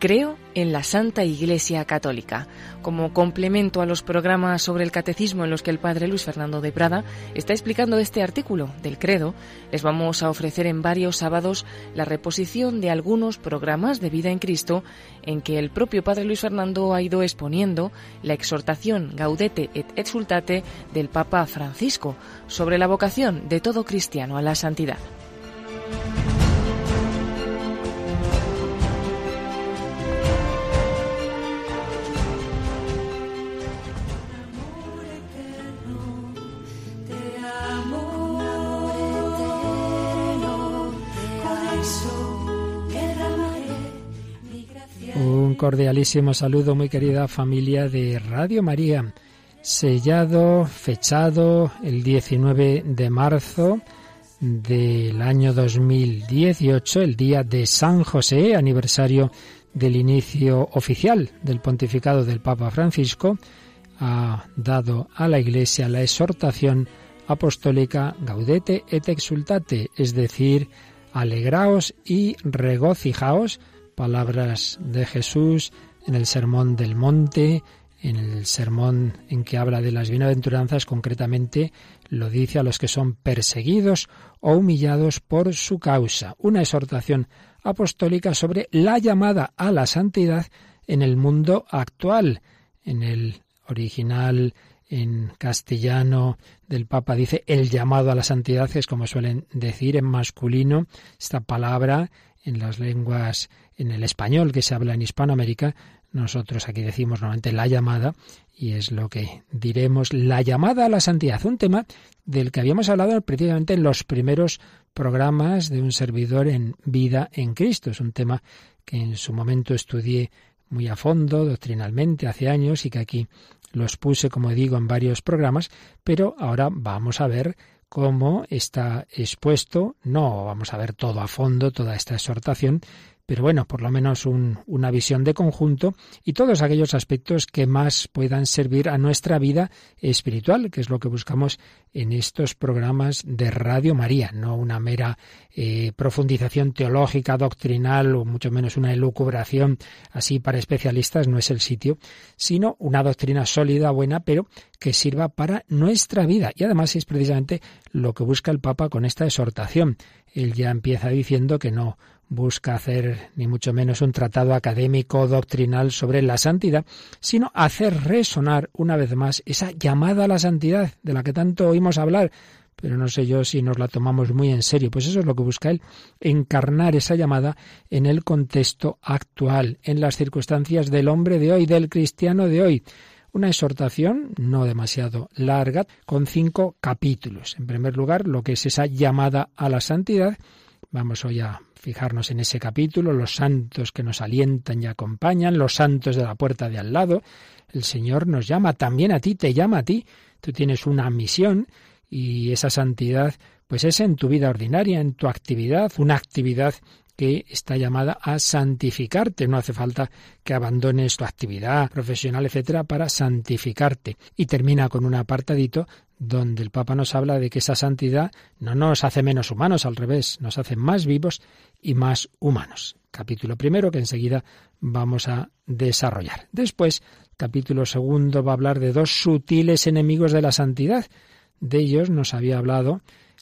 Creo en la Santa Iglesia Católica. Como complemento a los programas sobre el catecismo en los que el padre Luis Fernando de Prada está explicando este artículo del credo, les vamos a ofrecer en varios sábados la reposición de algunos programas de vida en Cristo en que el propio padre Luis Fernando ha ido exponiendo la exhortación Gaudete et Exultate del Papa Francisco sobre la vocación de todo cristiano a la santidad. Cordialísimo saludo, muy querida familia de Radio María. Sellado, fechado el 19 de marzo del año 2018, el día de San José, aniversario del inicio oficial del pontificado del Papa Francisco, ha dado a la Iglesia la exhortación apostólica Gaudete et exultate, es decir, alegraos y regocijaos, palabras de Jesús en el Sermón del Monte, en el sermón en que habla de las bienaventuranzas, concretamente lo dice a los que son perseguidos o humillados por su causa. Una exhortación apostólica sobre la llamada a la santidad en el mundo actual. En el original en castellano del Papa dice el llamado a la santidad, es como suelen decir en masculino esta palabra en las lenguas, en el español que se habla en Hispanoamérica, nosotros aquí decimos normalmente la llamada y es lo que diremos la llamada a la santidad, un tema del que habíamos hablado precisamente en los primeros programas de un servidor en vida en Cristo. Es un tema que en su momento estudié muy a fondo, doctrinalmente, hace años y que aquí los puse, como digo, en varios programas, pero ahora vamos a ver cómo está expuesto. No vamos a ver todo a fondo, toda esta exhortación, pero bueno, por lo menos una visión de conjunto y todos aquellos aspectos que más puedan servir a nuestra vida espiritual, que es lo que buscamos en estos programas de Radio María, no una mera eh, profundización teológica, doctrinal o mucho menos una elucubración así para especialistas, no es el sitio, sino una doctrina sólida, buena, pero que sirva para nuestra vida. Y además es precisamente lo que busca el Papa con esta exhortación. Él ya empieza diciendo que no busca hacer ni mucho menos un tratado académico doctrinal sobre la santidad, sino hacer resonar una vez más esa llamada a la santidad de la que tanto oímos hablar, pero no sé yo si nos la tomamos muy en serio. Pues eso es lo que busca él, encarnar esa llamada en el contexto actual, en las circunstancias del hombre de hoy, del cristiano de hoy. Una exhortación no demasiado larga, con cinco capítulos. En primer lugar, lo que es esa llamada a la santidad. Vamos hoy a fijarnos en ese capítulo, los santos que nos alientan y acompañan, los santos de la puerta de al lado. El Señor nos llama también a ti, te llama a ti. Tú tienes una misión y esa santidad pues es en tu vida ordinaria, en tu actividad, una actividad que está llamada a santificarte. No hace falta que abandones tu actividad profesional, etcétera, para santificarte. Y termina con un apartadito donde el Papa nos habla de que esa santidad no nos hace menos humanos, al revés, nos hace más vivos y más humanos. Capítulo primero que enseguida vamos a desarrollar. Después, capítulo segundo va a hablar de dos sutiles enemigos de la santidad. De ellos nos había hablado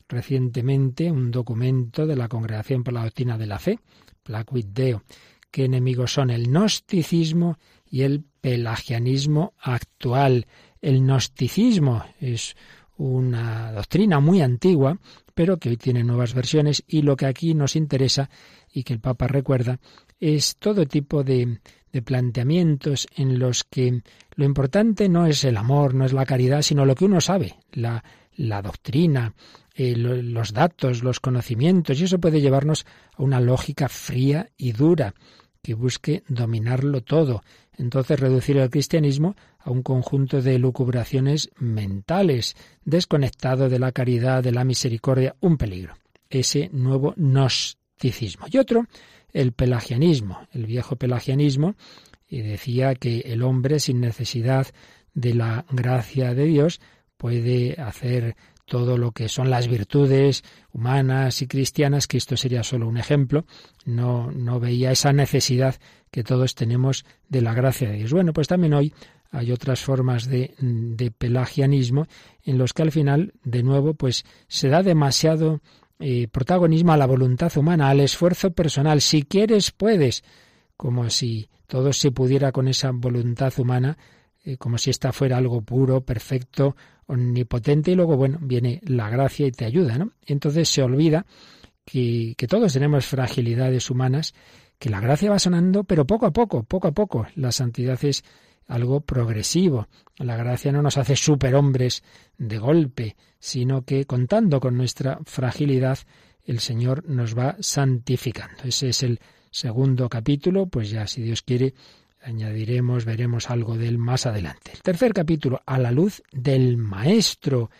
recientemente un documento de la Congregación por la Doctrina de la Fe, Placuit Deo, qué enemigos son el gnosticismo y el pelagianismo actual. El gnosticismo es una doctrina muy antigua, pero que hoy tiene nuevas versiones y lo que aquí nos interesa y que el Papa recuerda es todo tipo de, planteamientos en los que lo importante no es el amor, no es la caridad, sino lo que uno sabe, la, la doctrina, eh, los datos, los conocimientos, y eso puede llevarnos a una lógica fría y dura que busque dominarlo todo. Entonces reducir el cristianismo a un conjunto de lucubraciones mentales, desconectado de la caridad, de la misericordia, un peligro. Ese nuevo gnosticismo. Y otro, el pelagianismo. El viejo pelagianismo y decía que el hombre sin necesidad de la gracia de Dios puede hacer todo lo que son las virtudes humanas y cristianas, que esto sería solo un ejemplo, no, no veía esa necesidad que todos tenemos de la gracia de Dios. Bueno, pues también hoy hay otras formas de, de pelagianismo en los que al final, de nuevo, pues se da demasiado eh, protagonismo a la voluntad humana, al esfuerzo personal. Si quieres, puedes. Como si todo se pudiera con esa voluntad humana, como si esta fuera algo puro, perfecto, omnipotente, y luego, bueno, viene la gracia y te ayuda, ¿no? entonces se olvida que, que todos tenemos fragilidades humanas, que la gracia va sonando, pero poco a poco, poco a poco. La santidad es algo progresivo. La gracia no nos hace superhombres de golpe, sino que contando con nuestra fragilidad, el Señor nos va santificando. Ese es el segundo capítulo, pues ya si Dios quiere añadiremos, veremos algo de él más adelante. El tercer capítulo, a la luz del Maestro.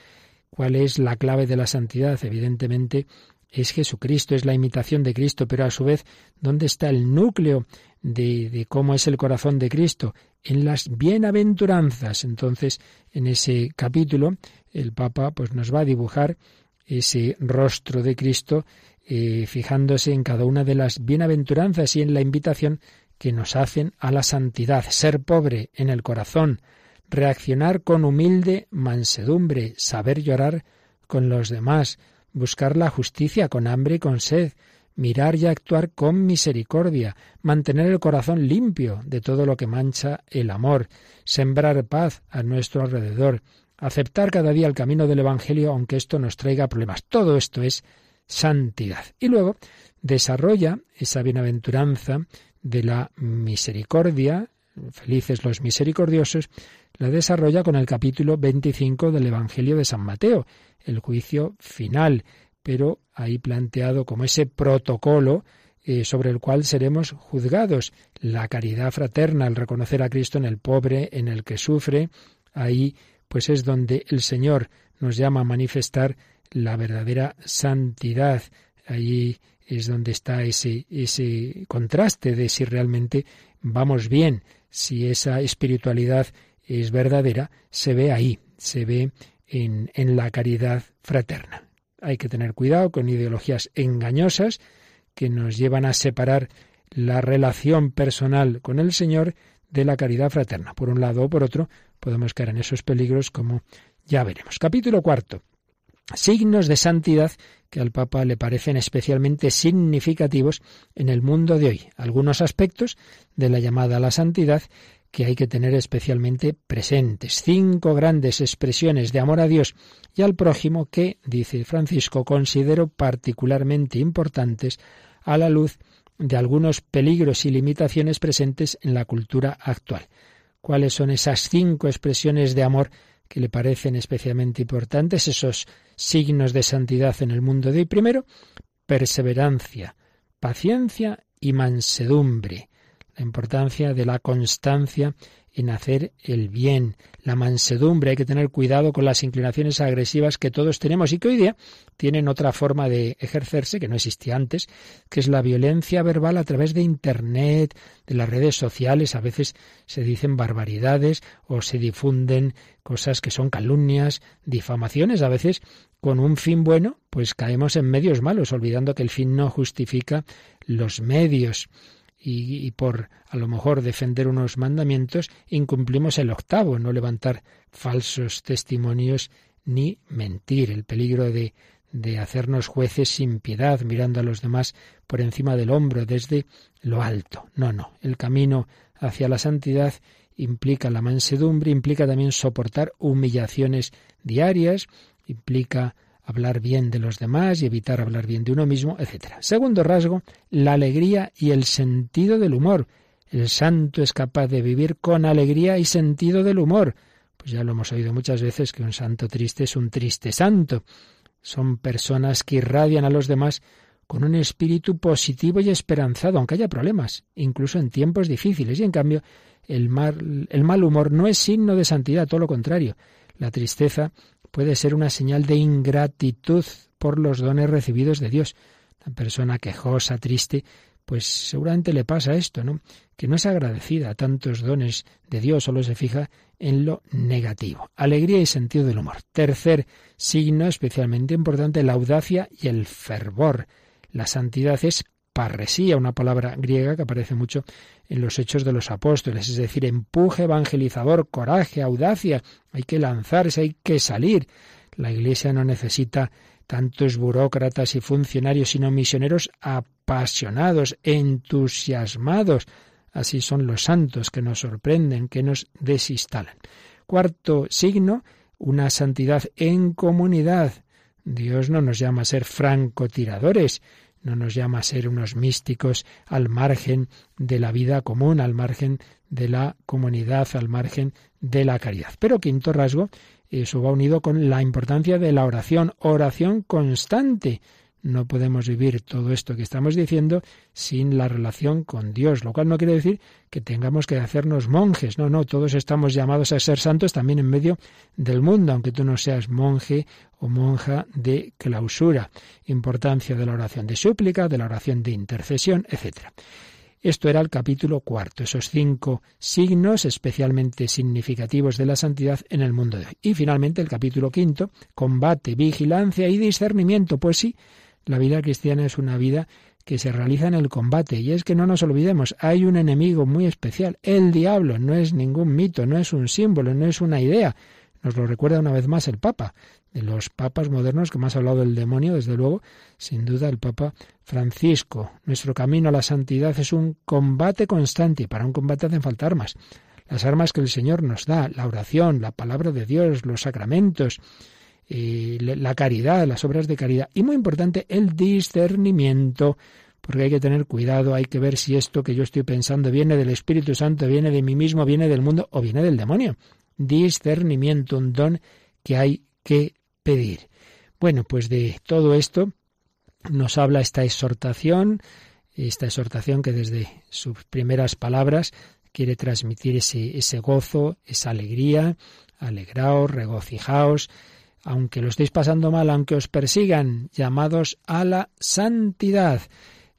¿Cuál es la clave de la santidad? Evidentemente es Jesucristo, es la imitación de Cristo, pero a su vez, ¿dónde está el núcleo de, de, cómo es el corazón de Cristo? En las bienaventuranzas. Entonces, en ese capítulo, el Papa pues, nos va a dibujar ese rostro de Cristo, eh, fijándose en cada una de las bienaventuranzas y en la invitación que nos hacen a la santidad, ser pobre en el corazón, reaccionar con humilde mansedumbre, saber llorar con los demás, buscar la justicia con hambre y con sed, mirar y actuar con misericordia, mantener el corazón limpio de todo lo que mancha el amor, sembrar paz a nuestro alrededor, aceptar cada día el camino del Evangelio aunque esto nos traiga problemas. Todo esto es santidad. Y luego desarrolla esa bienaventuranza de la misericordia, felices los misericordiosos, la desarrolla con el capítulo 25 del Evangelio de San Mateo, el juicio final, pero ahí planteado como ese protocolo eh, sobre el cual seremos juzgados, la caridad fraterna, el reconocer a Cristo en el pobre, en el que sufre, ahí pues es donde el Señor nos llama a manifestar la verdadera santidad. Ahí es donde está ese, ese contraste de si realmente vamos bien, si esa espiritualidad es verdadera, se ve ahí, se ve en, en la caridad fraterna. Hay que tener cuidado con ideologías engañosas que nos llevan a separar la relación personal con el Señor de la caridad fraterna. Por un lado o por otro, podemos caer en esos peligros como ya veremos. Capítulo cuarto. Signos de santidad que al Papa le parecen especialmente significativos en el mundo de hoy. Algunos aspectos de la llamada a la santidad que hay que tener especialmente presentes. Cinco grandes expresiones de amor a Dios y al prójimo que, dice Francisco, considero particularmente importantes a la luz de algunos peligros y limitaciones presentes en la cultura actual. ¿Cuáles son esas cinco expresiones de amor que le parecen especialmente importantes, esos signos de santidad en el mundo de hoy. Primero, perseverancia, paciencia y mansedumbre, la importancia de la constancia en hacer el bien, la mansedumbre, hay que tener cuidado con las inclinaciones agresivas que todos tenemos y que hoy día tienen otra forma de ejercerse que no existía antes, que es la violencia verbal a través de Internet, de las redes sociales, a veces se dicen barbaridades o se difunden cosas que son calumnias, difamaciones, a veces con un fin bueno, pues caemos en medios malos, olvidando que el fin no justifica los medios y, por a lo mejor defender unos mandamientos, incumplimos el octavo, no levantar falsos testimonios ni mentir. El peligro de, de hacernos jueces sin piedad, mirando a los demás por encima del hombro, desde lo alto. No, no. El camino hacia la santidad implica la mansedumbre, implica también soportar humillaciones diarias, implica hablar bien de los demás y evitar hablar bien de uno mismo, etc. Segundo rasgo, la alegría y el sentido del humor. El santo es capaz de vivir con alegría y sentido del humor. Pues ya lo hemos oído muchas veces que un santo triste es un triste santo. Son personas que irradian a los demás con un espíritu positivo y esperanzado, aunque haya problemas, incluso en tiempos difíciles. Y en cambio, el mal, el mal humor no es signo de santidad, todo lo contrario. La tristeza puede ser una señal de ingratitud por los dones recibidos de Dios. Una persona quejosa, triste, pues seguramente le pasa esto, ¿no? Que no es agradecida a tantos dones de Dios, solo se fija en lo negativo. Alegría y sentido del humor. Tercer signo especialmente importante, la audacia y el fervor. La santidad es parresía, una palabra griega que aparece mucho en los hechos de los apóstoles, es decir, empuje evangelizador, coraje, audacia, hay que lanzarse, hay que salir. La Iglesia no necesita tantos burócratas y funcionarios, sino misioneros apasionados, entusiasmados. Así son los santos que nos sorprenden, que nos desinstalan. Cuarto signo, una santidad en comunidad. Dios no nos llama a ser francotiradores, no nos llama a ser unos místicos al margen de la vida común, al margen de la comunidad, al margen de la caridad. Pero quinto rasgo, eso va unido con la importancia de la oración, oración constante. No podemos vivir todo esto que estamos diciendo sin la relación con Dios, lo cual no quiere decir que tengamos que hacernos monjes. No, no, todos estamos llamados a ser santos también en medio del mundo, aunque tú no seas monje o monja de clausura. Importancia de la oración de súplica, de la oración de intercesión, etcétera. Esto era el capítulo cuarto, esos cinco signos especialmente significativos de la santidad en el mundo de hoy. Y finalmente el capítulo quinto, combate, vigilancia y discernimiento. Pues sí, la vida cristiana es una vida que se realiza en el combate. Y es que no nos olvidemos, hay un enemigo muy especial. El diablo no es ningún mito, no es un símbolo, no es una idea. Nos lo recuerda una vez más el Papa de los papas modernos que más ha hablado del demonio, desde luego, sin duda el Papa Francisco. Nuestro camino a la santidad es un combate constante y para un combate hacen falta armas. Las armas que el Señor nos da, la oración, la palabra de Dios, los sacramentos, eh, la caridad, las obras de caridad y muy importante el discernimiento, porque hay que tener cuidado, hay que ver si esto que yo estoy pensando viene del Espíritu Santo, viene de mí mismo, viene del mundo o viene del demonio. Discernimiento, un don que hay que pedir. Bueno, pues de todo esto nos habla esta exhortación, esta exhortación que desde sus primeras palabras quiere transmitir ese, ese gozo, esa alegría, alegraos, regocijaos, aunque lo estéis pasando mal, aunque os persigan, llamados a la santidad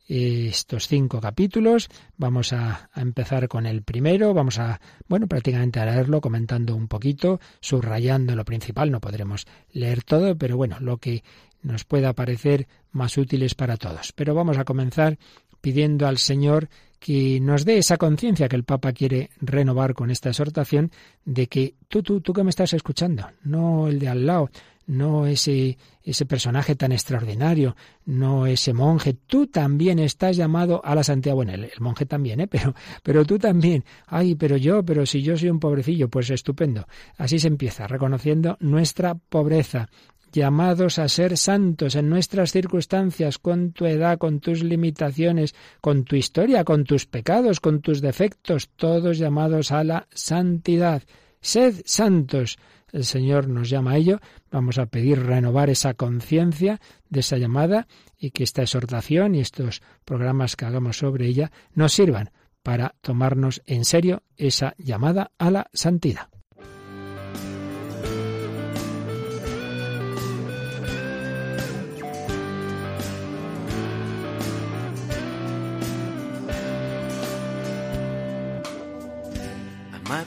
estos cinco capítulos. Vamos a, empezar con el primero. Vamos a, bueno, prácticamente a leerlo, comentando un poquito, subrayando lo principal. No podremos leer todo, pero bueno, lo que nos pueda parecer más útiles para todos. Pero vamos a comenzar pidiendo al Señor que nos dé esa conciencia que el Papa quiere renovar con esta exhortación de que tú, tú, tú que me estás escuchando, no el de al lado, no ese, ese personaje tan extraordinario, no ese monje, tú también estás llamado a la santidad. Bueno, el, monje también, ¿eh? pero, pero tú también. Ay, pero yo, pero si yo soy un pobrecillo, pues estupendo. Así se empieza, reconociendo nuestra pobreza, llamados a ser santos en nuestras circunstancias, con tu edad, con tus limitaciones, con tu historia, con tus pecados, con tus defectos, todos llamados a la santidad. Sed santos el Señor nos llama a ello. Vamos a pedir renovar esa conciencia de esa llamada y que esta exhortación y estos programas que hagamos sobre ella nos sirvan para tomarnos en serio esa llamada a la santidad.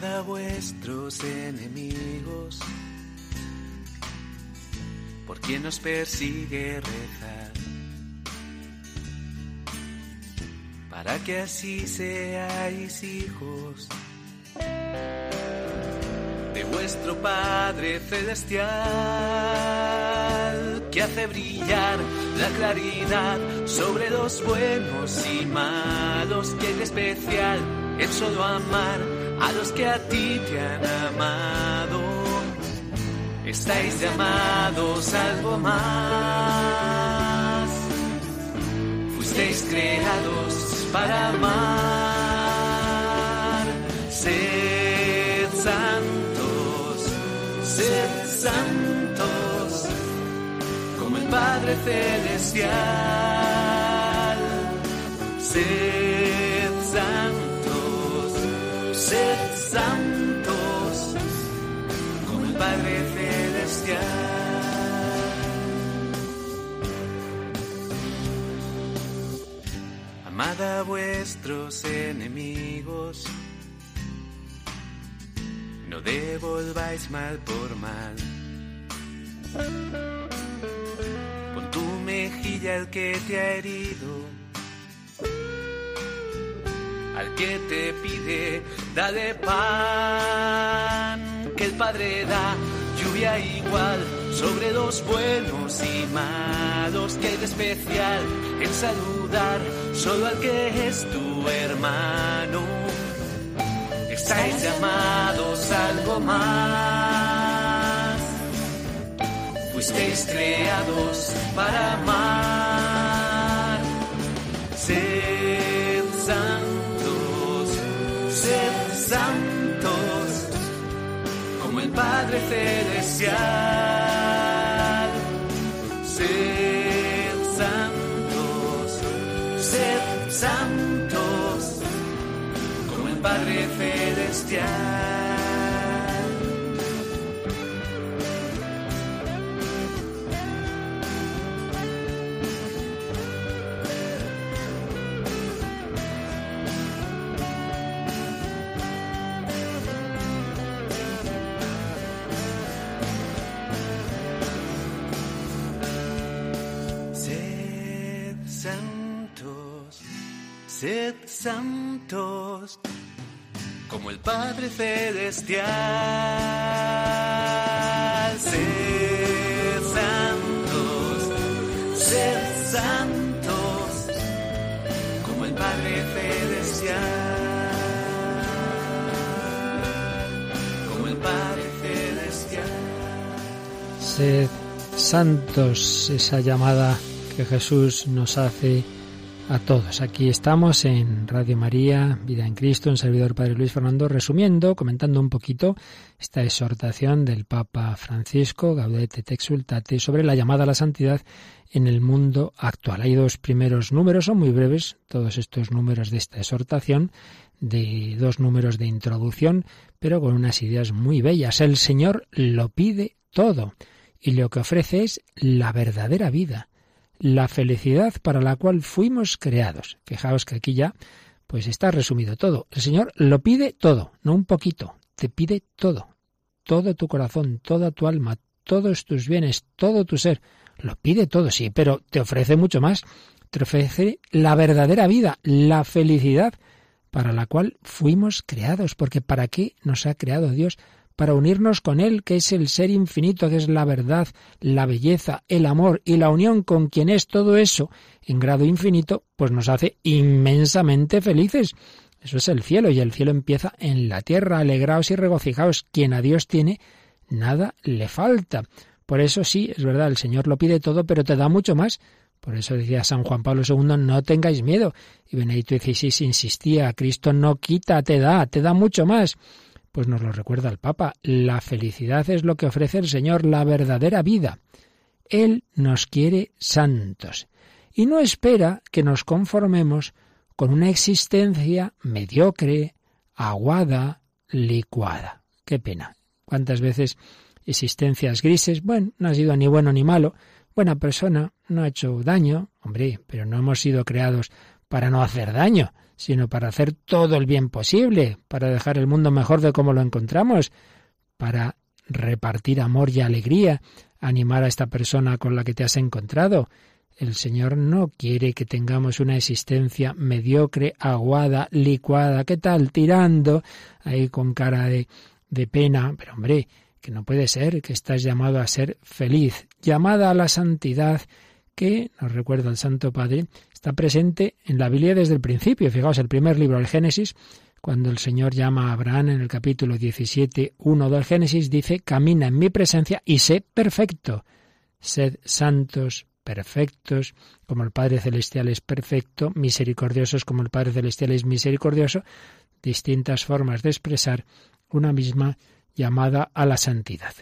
A vuestros enemigos, por quien nos persigue rezar, para que así seáis hijos de vuestro Padre Celestial, que hace brillar la claridad sobre los buenos y malos, que es especial el solo amar a los que a ti te han amado. Estáis llamados algo más. Fuisteis creados para amar. Sed santos, sed santos, como el Padre Celestial. Sed amad a vuestros enemigos, no devolváis mal por mal. Pon tu mejilla al que te ha herido. Al que te pide, dale pan, que el Padre da igual sobre los buenos y malos, que hay especial en saludar solo al que es tu hermano. Estáis llamados algo más, fuisteis creados para amar. Sed santos, sed santos, como el Padre Celestial. Sed santos, sed santos, como el Padre Celestial. Sed santos, como el Padre Celestial. Sed santos, sed santos, como el Padre Celestial. Como el Padre Celestial. Sed santos, esa llamada que Jesús nos hace a todos. Aquí estamos en Radio María, Vida en Cristo, en servidor Padre Luis Fernando, resumiendo, comentando un poquito esta exhortación del Papa Francisco, Gaudete te exultate, sobre la llamada a la santidad en el mundo actual. Hay dos primeros números, son muy breves, todos estos números de esta exhortación, de dos números de introducción, pero con unas ideas muy bellas. El Señor lo pide todo y lo que ofrece es la verdadera vida, la felicidad para la cual fuimos creados. Fijaos que aquí ya pues está resumido todo. El Señor lo pide todo, no un poquito, te pide todo. Todo tu corazón, toda tu alma, todos tus bienes, todo tu ser. Lo pide todo, sí, pero te ofrece mucho más. Te ofrece la verdadera vida, la felicidad para la cual fuimos creados. Porque ¿para qué nos ha creado Dios? Para unirnos con Él, que es el ser infinito, que es la verdad, la belleza, el amor y la unión con quien es todo eso en grado infinito, pues nos hace inmensamente felices. Eso es el cielo, y el cielo empieza en la tierra. Alegraos y regocijaos. Quien a Dios tiene, nada le falta. Por eso sí, es verdad, el Señor lo pide todo, pero te da mucho más. Por eso decía San Juan Pablo II, no tengáis miedo. Y Benedicto XVI insistía, Cristo no quita, te da, te da mucho más. Pues nos lo recuerda el Papa, la felicidad es lo que ofrece el Señor, la verdadera vida. Él nos quiere santos y no espera que nos conformemos con una existencia mediocre, aguada, licuada. Qué pena. ¿Cuántas veces existencias grises? Bueno, no ha sido ni bueno ni malo. Buena persona, no ha hecho daño. Hombre, pero no hemos sido creados para no hacer daño sino para hacer todo el bien posible, para dejar el mundo mejor de como lo encontramos, para repartir amor y alegría, animar a esta persona con la que te has encontrado. El Señor no quiere que tengamos una existencia mediocre, aguada, licuada, ¿qué tal? Tirando ahí con cara de, de pena. Pero hombre, que no puede ser, que estás llamado a ser feliz, llamada a la santidad, que, nos recuerda el Santo Padre, está presente en la Biblia desde el principio. Fijaos, el primer libro, el Génesis, cuando el Señor llama a Abraham en el capítulo 17, 1 del Génesis, dice, camina en mi presencia y sé perfecto. Sed santos, perfectos, como el Padre Celestial es perfecto, misericordiosos como el Padre Celestial es misericordioso, distintas formas de expresar una misma llamada a la santidad.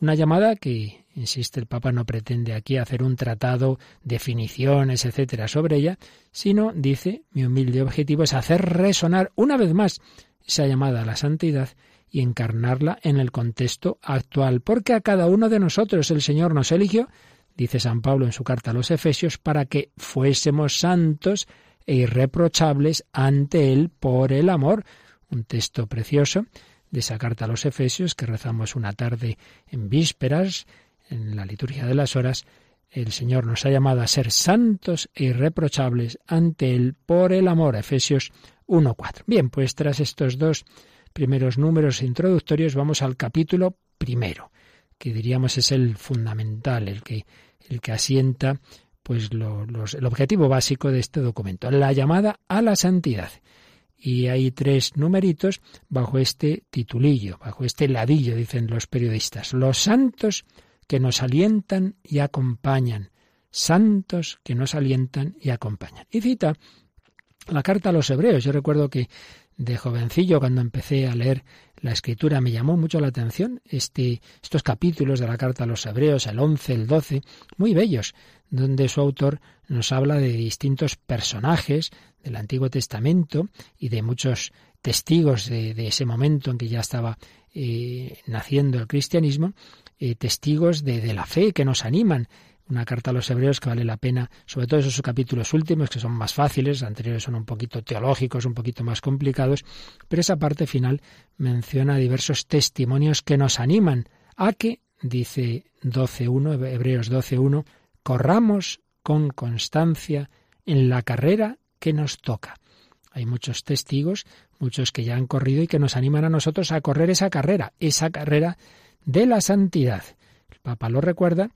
Una llamada que, insiste el Papa, no pretende aquí hacer un tratado, definiciones, etcétera, sobre ella, sino, dice, mi humilde objetivo es hacer resonar una vez más esa llamada a la santidad y encarnarla en el contexto actual, porque a cada uno de nosotros el Señor nos eligió, dice San Pablo en su carta a los Efesios, para que fuésemos santos e irreprochables ante Él por el amor. Un texto precioso de esa carta a los Efesios que rezamos una tarde en vísperas, en la liturgia de las horas. El Señor nos ha llamado a ser santos e irreprochables ante Él por el amor. Efesios 1.4. Bien, pues tras estos dos primeros números introductorios vamos al capítulo primero, que diríamos es el fundamental, el que, el que asienta pues el objetivo básico de este documento, la llamada a la santidad. Y hay tres numeritos bajo este titulillo, bajo este ladillo, dicen los periodistas. Los santos que nos alientan y acompañan. Santos que nos alientan y acompañan. Y cita la carta a los hebreos. Yo recuerdo que de jovencillo, cuando empecé a leer la escritura, me llamó mucho la atención este, estos capítulos de la carta a los hebreos, el 11, el 12, muy bellos, donde su autor nos habla de distintos personajes del Antiguo Testamento y de muchos testigos de, ese momento en que ya estaba eh, naciendo el cristianismo, eh, testigos de, la fe que nos animan. Una carta a los hebreos que vale la pena, sobre todo esos capítulos últimos que son más fáciles, anteriores son un poquito teológicos, un poquito más complicados, pero esa parte final menciona diversos testimonios que nos animan a que, dice 12.1, Hebreos 12.1, corramos con constancia en la carrera que nos toca. Hay muchos testigos, muchos que ya han corrido y que nos animan a nosotros a correr esa carrera, esa carrera de la santidad. El Papa lo recuerda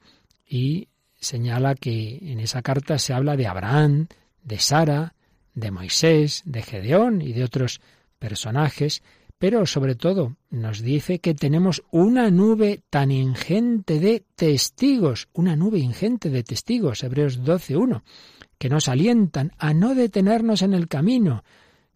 y señala que en esa carta se habla de Abraham, de Sara, de Moisés, de Gedeón y de otros personajes, pero sobre todo nos dice que tenemos una nube tan ingente de testigos, una nube ingente de testigos, Hebreos 12.1, que nos alientan a no detenernos en el camino,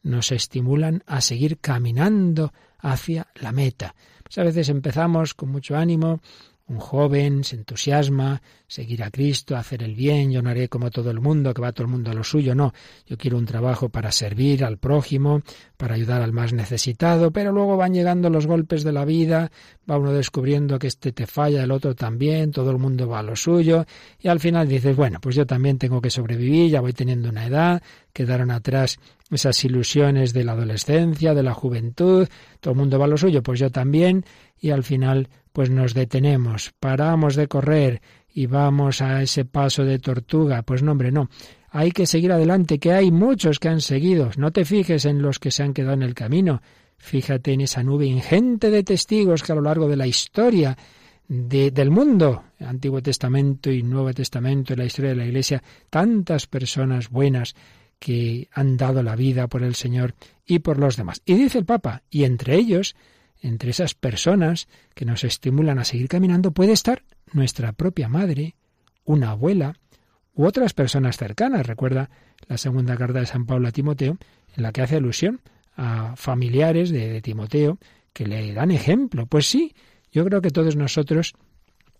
nos estimulan a seguir caminando hacia la meta. Pues a veces empezamos con mucho ánimo, un joven se entusiasma, seguir a Cristo, hacer el bien, yo no haré como todo el mundo, que va todo el mundo a lo suyo, no, yo quiero un trabajo para servir al prójimo, para ayudar al más necesitado, pero luego van llegando los golpes de la vida, va uno descubriendo que este te falla, el otro también, todo el mundo va a lo suyo, y al final dices, bueno, pues yo también tengo que sobrevivir, ya voy teniendo una edad, quedaron atrás esas ilusiones de la adolescencia, de la juventud, todo el mundo va a lo suyo, pues yo también, y al final pues nos detenemos, paramos de correr y vamos a ese paso de tortuga. Pues no, hombre, no. Hay que seguir adelante, que hay muchos que han seguido. No te fijes en los que se han quedado en el camino. Fíjate en esa nube ingente de testigos que a lo largo de la historia del mundo, Antiguo Testamento y Nuevo Testamento, en la historia de la Iglesia, tantas personas buenas que han dado la vida por el Señor y por los demás. Y dice el Papa, y entre ellos entre esas personas que nos estimulan a seguir caminando puede estar nuestra propia madre, una abuela u otras personas cercanas. Recuerda la segunda carta de San Pablo a Timoteo, en la que hace alusión a familiares de, de Timoteo que le dan ejemplo. Pues sí, yo creo que todos nosotros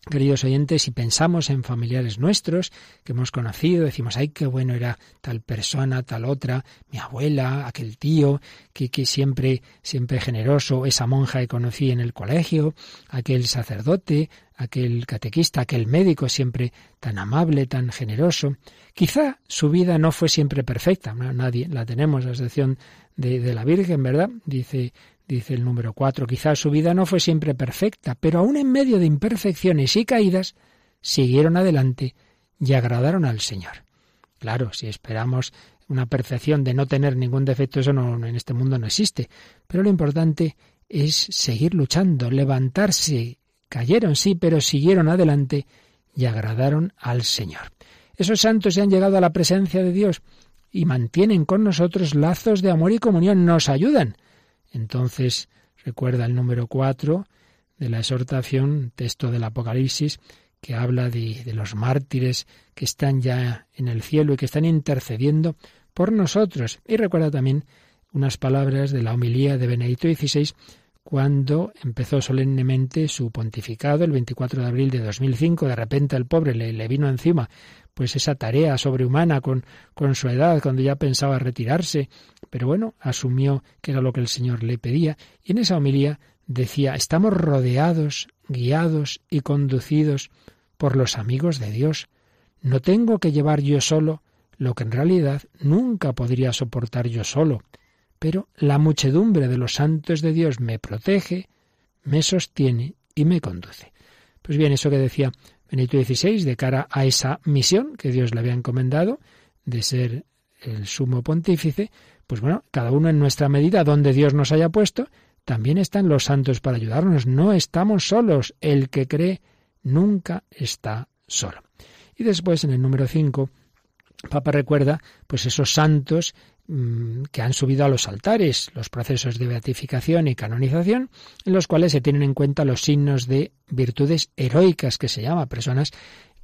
Queridos oyentes, si pensamos en familiares nuestros que hemos conocido, decimos, ay, qué bueno era tal persona, tal otra, mi abuela, aquel tío, que, que siempre, siempre generoso, esa monja que conocí en el colegio, aquel sacerdote, aquel catequista, aquel médico siempre tan amable, tan generoso. Quizá su vida no fue siempre perfecta, nadie la tenemos, a excepción de, de la Virgen, ¿verdad? Dice dice el número cuatro, quizás su vida no fue siempre perfecta, pero aún en medio de imperfecciones y caídas, siguieron adelante y agradaron al Señor. Claro, si esperamos una percepción de no tener ningún defecto, eso no, en este mundo no existe. Pero lo importante es seguir luchando, levantarse. Cayeron, sí, pero siguieron adelante y agradaron al Señor. Esos santos ya han llegado a la presencia de Dios y mantienen con nosotros lazos de amor y comunión, nos ayudan entonces, recuerda el número cuatro de la exhortación, texto del Apocalipsis, que habla de, los mártires que están ya en el cielo y que están intercediendo por nosotros. Y recuerda también unas palabras de la homilía de Benedicto XVI cuando empezó solemnemente su pontificado el 24 de abril de 2005. De repente el pobre le, le vino encima pues esa tarea sobrehumana con, con su edad, cuando ya pensaba retirarse, pero bueno, asumió que era lo que el Señor le pedía, y en esa homilía decía, estamos rodeados, guiados y conducidos por los amigos de Dios. No tengo que llevar yo solo lo que en realidad nunca podría soportar yo solo. Pero la muchedumbre de los santos de Dios me protege, me sostiene y me conduce. Pues bien, eso que decía Benito XVI de cara a esa misión que Dios le había encomendado de ser el sumo pontífice, pues bueno, cada uno en nuestra medida donde Dios nos haya puesto, también están los santos para ayudarnos. No estamos solos. El que cree nunca está solo. Y después, en el número 5, Papa recuerda pues esos santos mm, que han subido a los altares, los procesos de beatificación y canonización, en los cuales se tienen en cuenta los signos de virtudes heroicas, que se llama, personas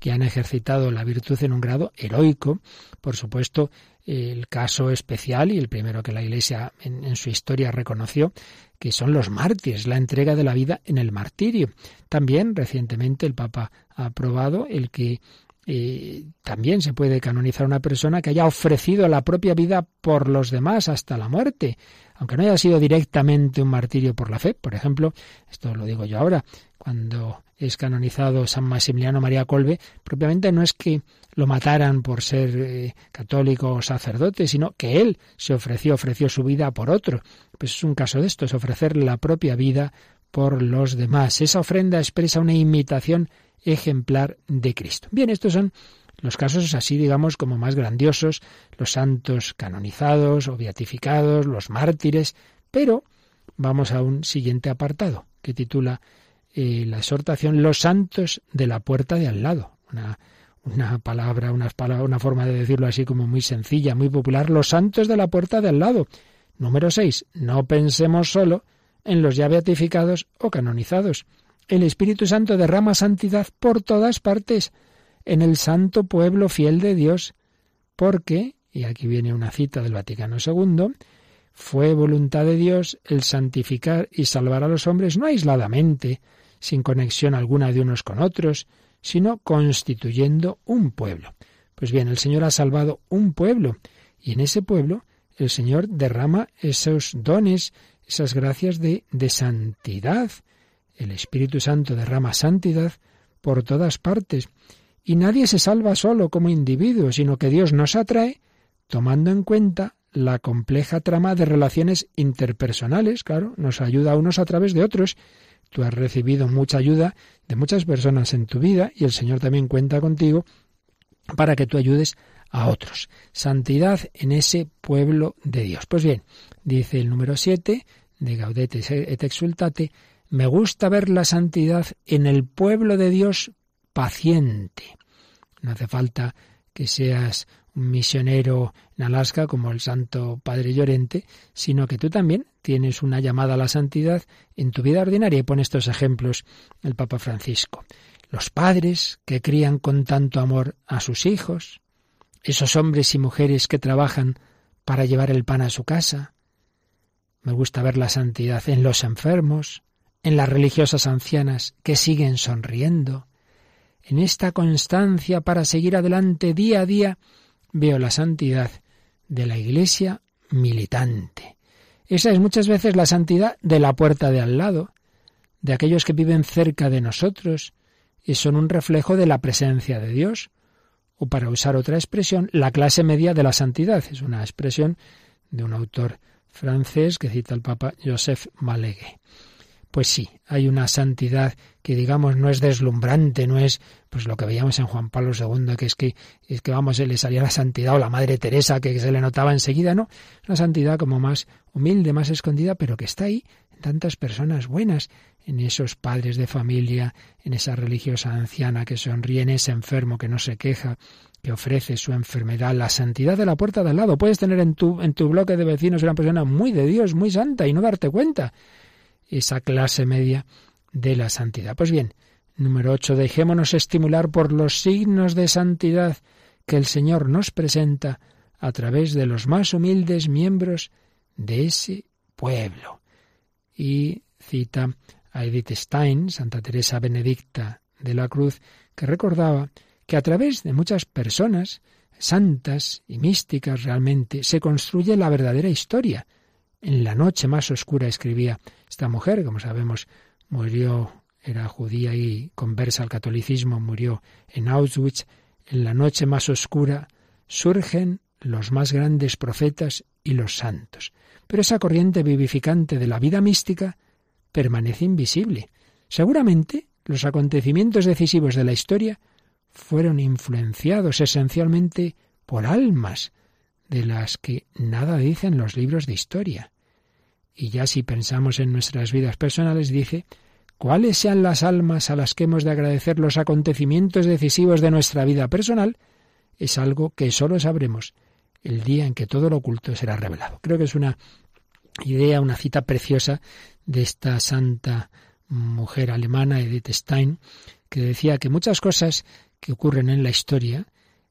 que han ejercitado la virtud en un grado heroico, por supuesto, el caso especial y el primero que la Iglesia en, su historia reconoció, que son los mártires, la entrega de la vida en el martirio. También recientemente el Papa ha aprobado el que eh, también se puede canonizar una persona que haya ofrecido la propia vida por los demás hasta la muerte, aunque no haya sido directamente un martirio por la fe. Por ejemplo, esto lo digo yo ahora, cuando es canonizado San Maximiliano María Colbe, propiamente no es que lo mataran por ser eh, católico o sacerdote, sino que él se ofreció, ofreció su vida por otro. Pues es un caso de esto, es ofrecer la propia vida por los demás. Esa ofrenda expresa una imitación ejemplar de Cristo. Bien, estos son los casos así, digamos, como más grandiosos, los santos canonizados o beatificados, los mártires, pero vamos a un siguiente apartado que titula eh, la exhortación Los santos de la puerta de al lado. Una, una palabra, una, forma de decirlo así como muy sencilla, muy popular, los santos de la puerta de al lado. Número 6. No pensemos solo en los ya beatificados o canonizados. El Espíritu Santo derrama santidad por todas partes, en el santo pueblo fiel de Dios, porque, y aquí viene una cita del Vaticano II, fue voluntad de Dios el santificar y salvar a los hombres no aisladamente, sin conexión alguna de unos con otros, sino constituyendo un pueblo. Pues bien, el Señor ha salvado un pueblo, y en ese pueblo el Señor derrama esos dones, esas gracias de, de santidad, el Espíritu Santo derrama santidad por todas partes, y nadie se salva solo como individuo, sino que Dios nos atrae tomando en cuenta la compleja trama de relaciones interpersonales, claro, nos ayuda a unos a través de otros. Tú has recibido mucha ayuda de muchas personas en tu vida y el Señor también cuenta contigo para que tú ayudes a otros. Santidad en ese pueblo de Dios. Pues bien, dice el número 7 de Gaudete et Exultate, me gusta ver la santidad en el pueblo de Dios paciente. No hace falta que seas un misionero en Alaska como el Santo Padre Llorente, sino que tú también tienes una llamada a la santidad en tu vida ordinaria. Y pone estos ejemplos el Papa Francisco. Los padres que crían con tanto amor a sus hijos, esos hombres y mujeres que trabajan para llevar el pan a su casa. Me gusta ver la santidad en los enfermos, en las religiosas ancianas que siguen sonriendo. En esta constancia para seguir adelante día a día veo la santidad de la Iglesia militante. Esa es muchas veces la santidad de la puerta de al lado, de aquellos que viven cerca de nosotros y son un reflejo de la presencia de Dios. O para usar otra expresión, la clase media de la santidad. Es una expresión de un autor francés que cita el Papa Joseph Malegue pues sí, hay una santidad que digamos no es deslumbrante, no es pues lo que veíamos en Juan Pablo II, que es que es que vamos, le salía la santidad o la Madre Teresa que se le notaba enseguida, no, una santidad como más humilde, más escondida, pero que está ahí en tantas personas buenas, en esos padres de familia, en esa religiosa anciana que sonríe, en ese enfermo que no se queja, que ofrece su enfermedad, la santidad de la puerta de al lado. Puedes tener en tu, en tu bloque de vecinos una persona muy de Dios, muy santa y no darte cuenta esa clase media de la santidad. Pues bien, número 8, dejémonos estimular por los signos de santidad que el Señor nos presenta a través de los más humildes miembros de ese pueblo. Y cita a Edith Stein, Santa Teresa Benedicta de la Cruz, que recordaba que a través de muchas personas santas y místicas realmente se construye la verdadera historia. En la noche más oscura escribía esta mujer, como sabemos, murió, era judía y conversa al catolicismo, murió en Auschwitz. En la noche más oscura surgen los más grandes profetas y los santos. Pero esa corriente vivificante de la vida mística permanece invisible. Seguramente los acontecimientos decisivos de la historia fueron influenciados esencialmente por almas de las que nada dicen los libros de historia. Y ya si pensamos en nuestras vidas personales, dice, cuáles sean las almas a las que hemos de agradecer los acontecimientos decisivos de nuestra vida personal, es algo que solo sabremos el día en que todo lo oculto será revelado. Creo que es una idea, una cita preciosa de esta santa mujer alemana, Edith Stein, que decía que muchas cosas que ocurren en la historia,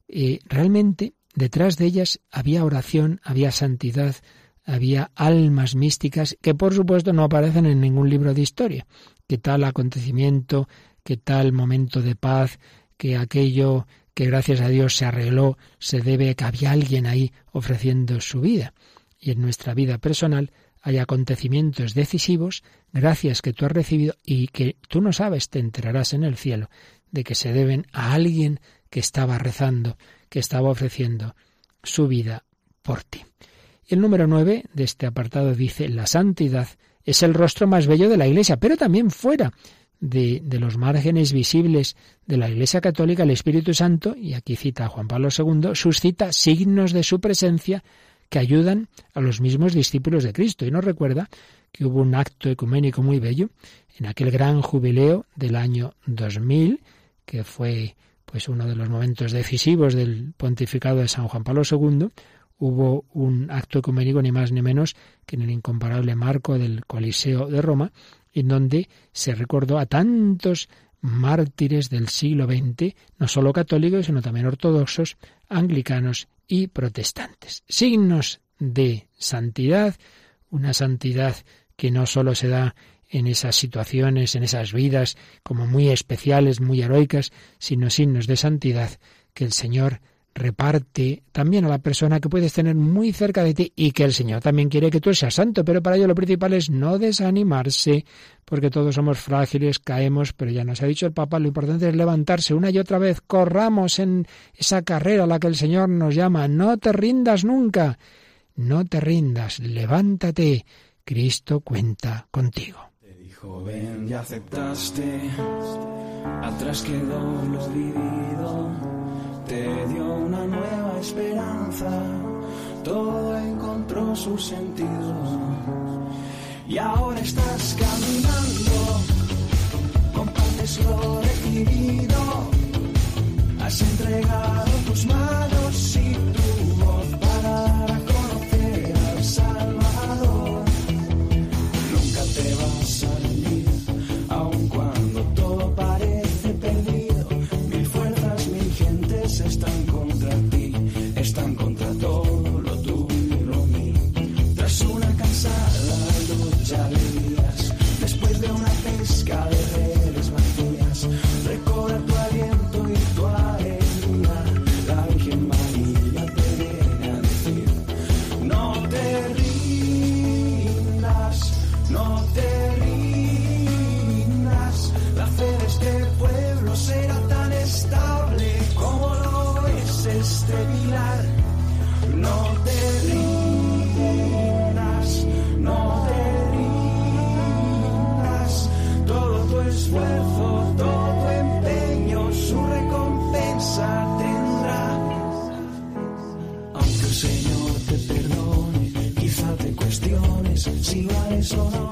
eh, realmente detrás de ellas había oración, había santidad, había almas místicas que por supuesto no aparecen en ningún libro de historia. Que tal acontecimiento, que tal momento de paz, que aquello que gracias a Dios se arregló, se debe a que había alguien ahí ofreciendo su vida. Y en nuestra vida personal hay acontecimientos decisivos, gracias que tú has recibido y que tú no sabes, te enterarás en el cielo, de que se deben a alguien que estaba rezando, que estaba ofreciendo su vida por ti. El número nueve de este apartado dice, la santidad es el rostro más bello de la Iglesia, pero también fuera de, de, los márgenes visibles de la Iglesia Católica, el Espíritu Santo, y aquí cita a Juan Pablo II, suscita signos de su presencia que ayudan a los mismos discípulos de Cristo. Y nos recuerda que hubo un acto ecuménico muy bello en aquel gran jubileo del año 2000, que fue pues uno de los momentos decisivos del pontificado de San Juan Pablo II, hubo un acto ecuménico ni más ni menos que en el incomparable marco del Coliseo de Roma, en donde se recordó a tantos mártires del siglo XX, no solo católicos, sino también ortodoxos, anglicanos y protestantes. Signos de santidad, una santidad que no solo se da en esas situaciones, en esas vidas como muy especiales, muy heroicas, sino signos de santidad que el Señor reparte también a la persona que puedes tener muy cerca de ti y que el Señor también quiere que tú seas santo, pero para ello lo principal es no desanimarse, porque todos somos frágiles, caemos, pero ya nos ha dicho el Papa, lo importante es levantarse una y otra vez, corramos en esa carrera a la que el Señor nos llama, no te rindas nunca, no te rindas, levántate, Cristo cuenta contigo. Te ya aceptaste, atrás quedó lo vivido te dio una nueva esperanza, todo encontró su sentido. Y ahora estás caminando, compartes lo recibido, has entregado tus manos y tu están contra ti, están contra si vales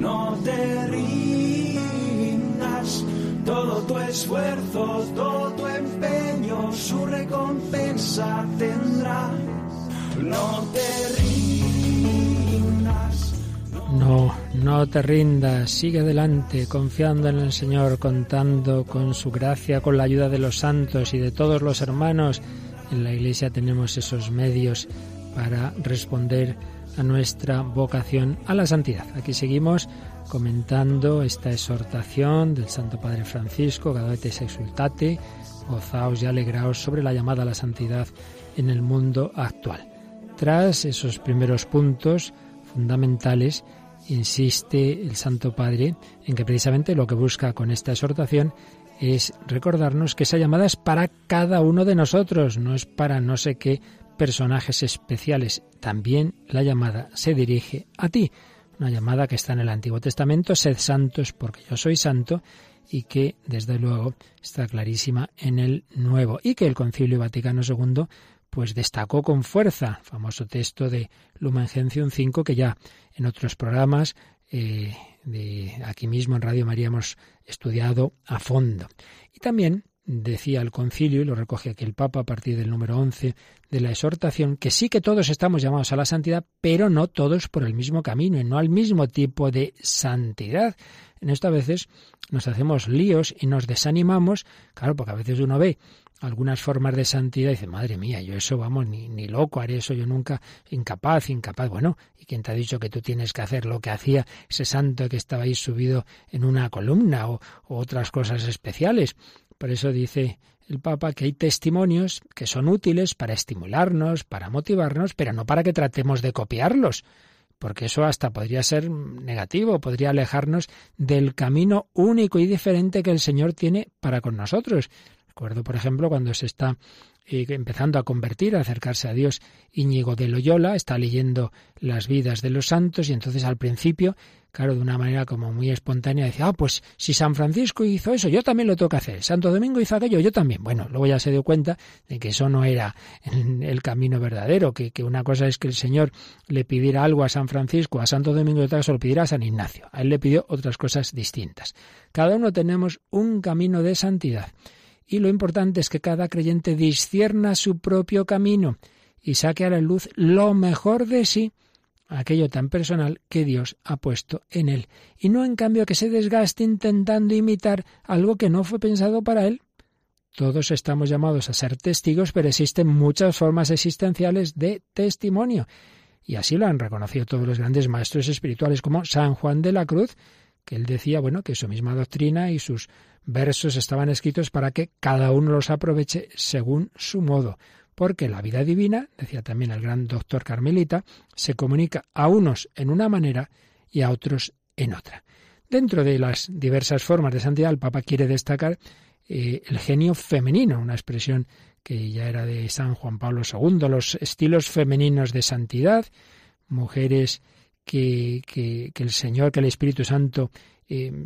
no te rindas, todo tu esfuerzo, todo tu empeño, su recompensa tendrá. No te rindas. No, no te rindas, sigue adelante, confiando en el Señor, contando con su gracia, con la ayuda de los santos y de todos los hermanos. En la Iglesia tenemos esos medios para responder a nuestra vocación a la santidad. Aquí seguimos comentando esta exhortación del Santo Padre Francisco, Gaudete exultate, gozaos y alegraos sobre la llamada a la santidad en el mundo actual. Tras esos primeros puntos fundamentales, insiste el Santo Padre en que precisamente lo que busca con esta exhortación es recordarnos que esa llamada es para cada uno de nosotros, no es para no sé qué personajes especiales. También la llamada se dirige a ti, una llamada que está en el Antiguo Testamento, sed santos porque yo soy santo, y que desde luego está clarísima en el Nuevo, y que el Concilio Vaticano II pues destacó con fuerza, famoso texto de Lumen Gentium 5 que ya en otros programas eh, de aquí mismo en Radio María hemos estudiado a fondo. Y también decía el concilio, y lo recoge aquí el Papa a partir del número 11 de la exhortación, que sí que todos estamos llamados a la santidad, pero no todos por el mismo camino y no al mismo tipo de santidad. En esto a veces nos hacemos líos y nos desanimamos, claro, porque a veces uno ve algunas formas de santidad y dice, madre mía, yo eso, vamos, ni, loco haré eso, yo nunca, incapaz, incapaz. Bueno, ¿y quién te ha dicho que tú tienes que hacer lo que hacía ese santo que estaba ahí subido en una columna o otras cosas especiales? Por eso dice el Papa que hay testimonios que son útiles para estimularnos, para motivarnos, pero no para que tratemos de copiarlos, porque eso hasta podría ser negativo, podría alejarnos del camino único y diferente que el Señor tiene para con nosotros. Recuerdo, por ejemplo, cuando se está eh, empezando a convertir, a acercarse a Dios, Íñigo de Loyola está leyendo las vidas de los santos y entonces al principio, claro, de una manera como muy espontánea, decía, ah, pues si San Francisco hizo eso, yo también lo tengo que hacer. Santo Domingo hizo aquello, yo también. Bueno, luego ya se dio cuenta de que eso no era el camino verdadero, que, que una cosa es que el Señor le pidiera algo a San Francisco, a Santo Domingo y otra cosa lo pidiera a San Ignacio. A él le pidió otras cosas distintas. Cada uno tenemos un camino de santidad. Y lo importante es que cada creyente discierna su propio camino y saque a la luz lo mejor de sí, aquello tan personal que Dios ha puesto en él, y no en cambio que se desgaste intentando imitar algo que no fue pensado para él. Todos estamos llamados a ser testigos, pero existen muchas formas existenciales de testimonio, y así lo han reconocido todos los grandes maestros espirituales como San Juan de la Cruz, que él decía, bueno, que su misma doctrina y sus versos estaban escritos para que cada uno los aproveche según su modo, porque la vida divina, decía también el gran doctor Carmelita, se comunica a unos en una manera y a otros en otra. Dentro de las diversas formas de santidad, el Papa quiere destacar eh, el genio femenino, una expresión que ya era de San Juan Pablo II, los estilos femeninos de santidad, mujeres que, que, que el Señor, que el Espíritu Santo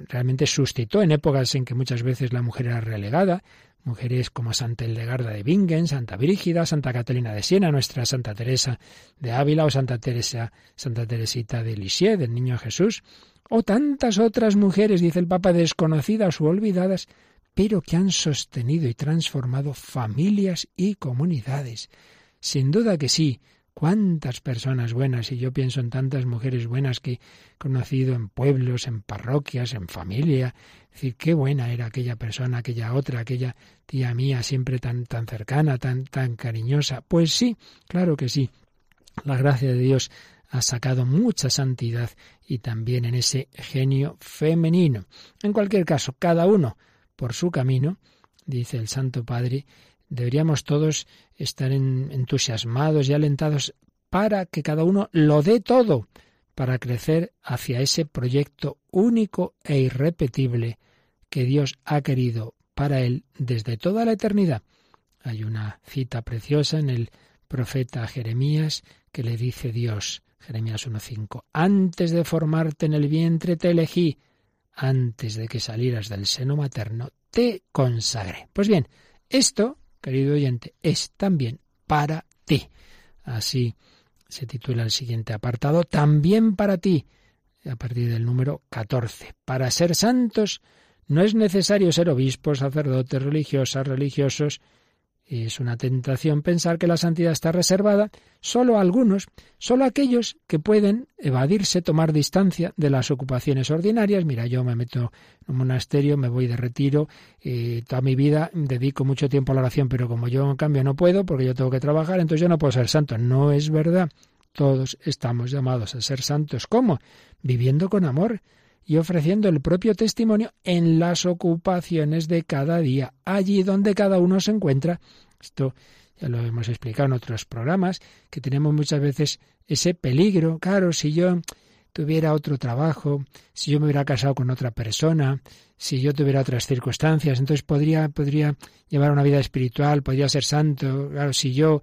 realmente suscitó en épocas en que muchas veces la mujer era relegada, mujeres como Santa Hildegarda de Bingen, Santa Brígida, Santa Catalina de Siena, nuestra Santa Teresa de Ávila o Santa Teresa, Santa Teresita de Lisieux, del Niño Jesús, o tantas otras mujeres, dice el Papa, desconocidas o olvidadas, pero que han sostenido y transformado familias y comunidades. Sin duda que sí, cuántas personas buenas, y yo pienso en tantas mujeres buenas que he conocido en pueblos, en parroquias, en familia, qué buena era aquella persona, aquella otra, aquella tía mía, siempre tan, tan cercana, tan, tan cariñosa. Pues sí, claro que sí. La gracia de Dios ha sacado mucha santidad y también en ese genio femenino. En cualquier caso, cada uno por su camino, dice el Santo Padre, deberíamos todos estar entusiasmados y alentados para que cada uno lo dé todo para crecer hacia ese proyecto único e irrepetible que Dios ha querido para él desde toda la eternidad. Hay una cita preciosa en el profeta Jeremías que le dice Dios, Jeremías 1.5, antes de formarte en el vientre te elegí, antes de que salieras del seno materno te consagré. Pues bien, esto, querido oyente, es también para ti. Así se titula el siguiente apartado, también para ti, a partir del número 14. Para ser santos no es necesario ser obispos, sacerdotes, religiosas, religiosos, es una tentación pensar que la santidad está reservada solo a algunos, solo a aquellos que pueden evadirse, tomar distancia de las ocupaciones ordinarias. Mira, yo me meto en un monasterio, me voy de retiro, y toda mi vida dedico mucho tiempo a la oración, pero como yo en cambio no puedo, porque yo tengo que trabajar, entonces yo no puedo ser santo. No es verdad. Todos estamos llamados a ser santos. ¿Cómo? Viviendo con amor, y ofreciendo el propio testimonio en las ocupaciones de cada día, allí donde cada uno se encuentra. Esto ya lo hemos explicado en otros programas, que tenemos muchas veces ese peligro. Claro, si yo tuviera otro trabajo, si yo me hubiera casado con otra persona, si yo tuviera otras circunstancias, entonces podría, podría llevar una vida espiritual, podría ser santo. Claro, si yo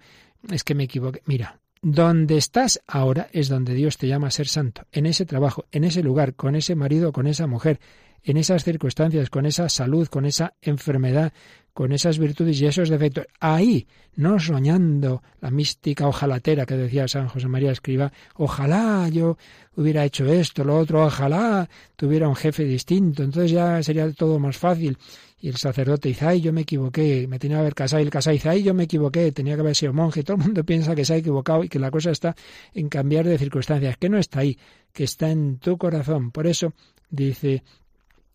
es que me equivoqué. Mira, donde estás ahora es donde Dios te llama a ser santo, en ese trabajo, en ese lugar, con ese marido, con esa mujer, en esas circunstancias, con esa salud, con esa enfermedad, con esas virtudes y esos defectos. Ahí, no soñando la mística ojalatera que decía San José María Escriba, ojalá yo hubiera hecho esto, lo otro, ojalá tuviera un jefe distinto, entonces ya sería todo más fácil. Y el sacerdote dice, ay, yo me equivoqué, me tenía que haber casado. Y el casado dice, ay, yo me equivoqué, tenía que haber sido monje. Todo el mundo piensa que se ha equivocado y que la cosa está en cambiar de circunstancias, que no está ahí, que está en tu corazón. Por eso dice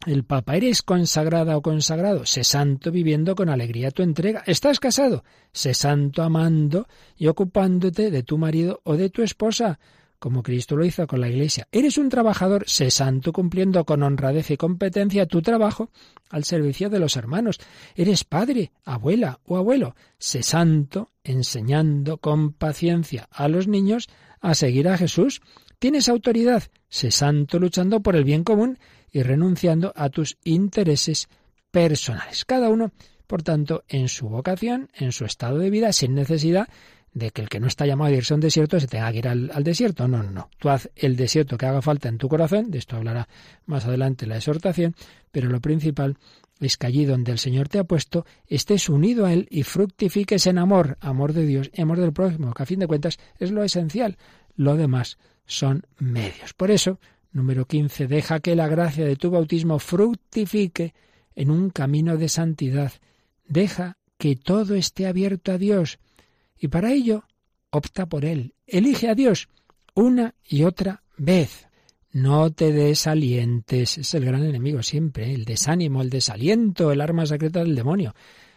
el Papa, ¿eres consagrada o consagrado? Sé santo viviendo con alegría tu entrega. ¿Estás casado? Sé santo amando y ocupándote de tu marido o de tu esposa como Cristo lo hizo con la Iglesia. Eres un trabajador, sé santo cumpliendo con honradez y competencia tu trabajo al servicio de los hermanos. Eres padre, abuela o abuelo, sé santo enseñando con paciencia a los niños a seguir a Jesús. Tienes autoridad, sé santo luchando por el bien común y renunciando a tus intereses personales. Cada uno, por tanto, en su vocación, en su estado de vida, sin necesidad de que el que no está llamado a irse a un desierto se tenga que ir al, desierto. No, no, no. Tú haz el desierto que haga falta en tu corazón, de esto hablará más adelante la exhortación, pero lo principal es que allí donde el Señor te ha puesto estés unido a Él y fructifiques en amor, amor de Dios y amor del prójimo, que a fin de cuentas es lo esencial. Lo demás son medios. Por eso, número 15, deja que la gracia de tu bautismo fructifique en un camino de santidad. Deja que todo esté abierto a Dios y para ello opta por él. Elige a Dios una y otra vez. No te desalientes. Es el gran enemigo siempre. El desánimo, el desaliento, el arma secreta del demonio.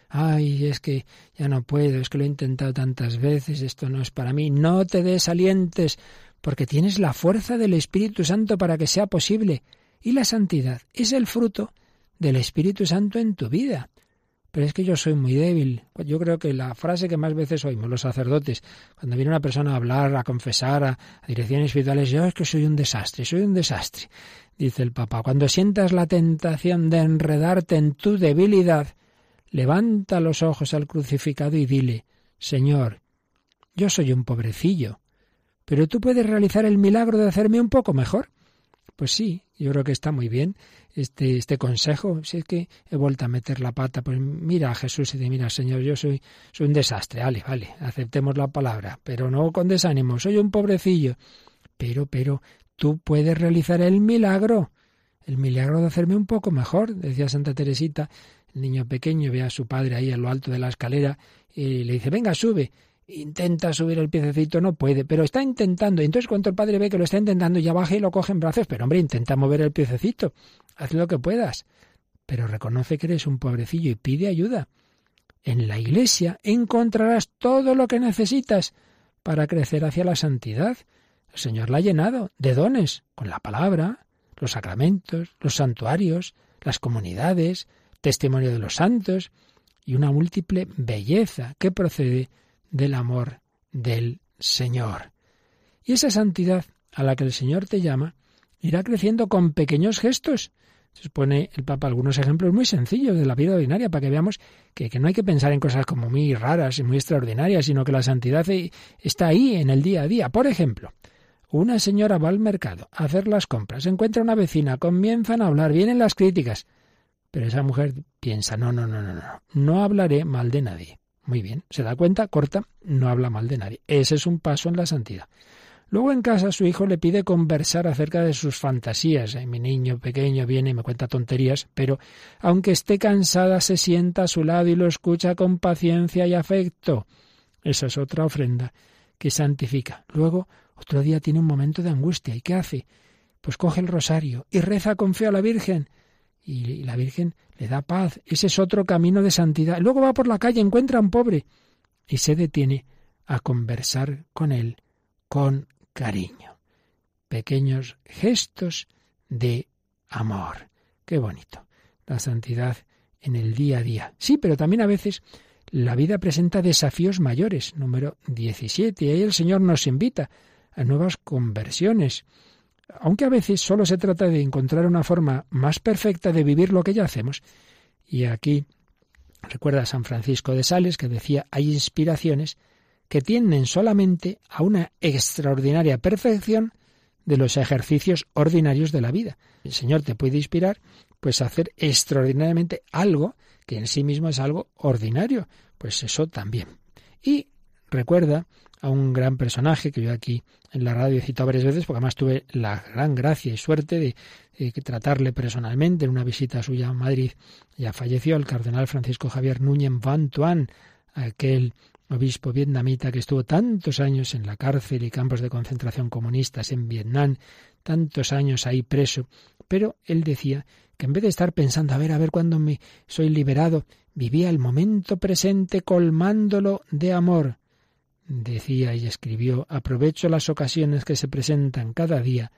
Ay, es que ya no puedo, es que lo he intentado tantas veces, esto no es para mí. No te desalientes, porque tienes la fuerza del Espíritu Santo para que sea posible. Y la santidad es el fruto del Espíritu Santo en tu vida pero es que yo soy muy débil. Yo creo que la frase que más veces oímos los sacerdotes, cuando viene una persona a hablar, a confesar, a, direcciones espirituales, yo es que soy un desastre, soy un desastre, dice el Papa. Cuando sientas la tentación de enredarte en tu debilidad, levanta los ojos al crucificado y dile, Señor, yo soy un pobrecillo, pero tú puedes realizar el milagro de hacerme un poco mejor. Pues sí, yo creo que está muy bien este, este consejo. Si es que he vuelto a meter la pata, pues mira a Jesús y dice, mira Señor, yo soy, soy un desastre, vale, vale, aceptemos la palabra, pero no con desánimo, soy un pobrecillo. Pero, pero, tú puedes realizar el milagro, el milagro de hacerme un poco mejor, decía Santa Teresita, el niño pequeño ve a su padre ahí en lo alto de la escalera y le dice, venga, sube intenta subir el piececito, no puede, pero está intentando. Y entonces cuando el padre ve que lo está intentando, ya baja y lo coge en brazos, pero hombre, intenta mover el piececito, haz lo que puedas. Pero reconoce que eres un pobrecillo y pide ayuda. En la iglesia encontrarás todo lo que necesitas para crecer hacia la santidad. El Señor la ha llenado de dones, con la palabra, los sacramentos, los santuarios, las comunidades, testimonio de los santos y una múltiple belleza que procede del amor del Señor. Y esa santidad a la que el Señor te llama irá creciendo con pequeños gestos, Se pone el Papa algunos ejemplos muy sencillos de la vida ordinaria para que veamos que, que, no hay que pensar en cosas como muy raras y muy extraordinarias, sino que la santidad está ahí en el día a día. Por ejemplo, una señora va al mercado a hacer las compras, encuentra una vecina, comienzan a hablar, vienen las críticas. Pero esa mujer piensa, no, no, no, no, no, no hablaré mal de nadie. Muy bien, se da cuenta, corta, no habla mal de nadie. Ese es un paso en la santidad. Luego en casa su hijo le pide conversar acerca de sus fantasías. mi niño pequeño viene y me cuenta tonterías, pero aunque esté cansada se sienta a su lado y lo escucha con paciencia y afecto. Esa es otra ofrenda que santifica. Luego, otro día tiene un momento de angustia. ¿Y qué hace? Pues coge el rosario y reza con fe a la Virgen. Y la Virgen le da paz. Ese es otro camino de santidad. Luego va por la calle, encuentra a un pobre y se detiene a conversar con él con cariño. Pequeños gestos de amor. Qué bonito. La santidad en el día a día. Sí, pero también a veces la vida presenta desafíos mayores. Número 17. Y ahí el Señor nos invita a nuevas conversiones. Aunque a veces solo se trata de encontrar una forma más perfecta de vivir lo que ya hacemos. Y aquí recuerda a San Francisco de Sales que decía hay inspiraciones que tienden solamente a una extraordinaria perfección de los ejercicios ordinarios de la vida. El Señor te puede inspirar pues a hacer extraordinariamente algo que en sí mismo es algo ordinario, pues eso también. Y recuerda a un gran personaje que yo aquí en la radio he citado varias veces, porque además tuve la gran gracia y suerte de, tratarle personalmente en una visita suya a Madrid. Ya falleció el cardenal Francisco Javier Núñez Van Tuan, aquel obispo vietnamita que estuvo tantos años en la cárcel y campos de concentración comunistas en Vietnam, tantos años ahí preso, pero él decía que en vez de estar pensando a ver a ver cuándo me soy liberado, vivía el momento presente colmándolo de amor. Decía y escribió, aprovecho las ocasiones que se presentan cada día